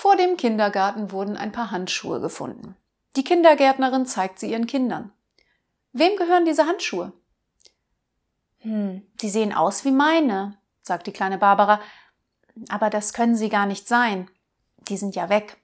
Vor dem Kindergarten wurden ein paar Handschuhe gefunden. Die Kindergärtnerin zeigt sie ihren Kindern. Wem gehören diese Handschuhe? Hm, die sehen aus wie meine, sagt die kleine Barbara. Aber das können sie gar nicht sein. Die sind ja weg.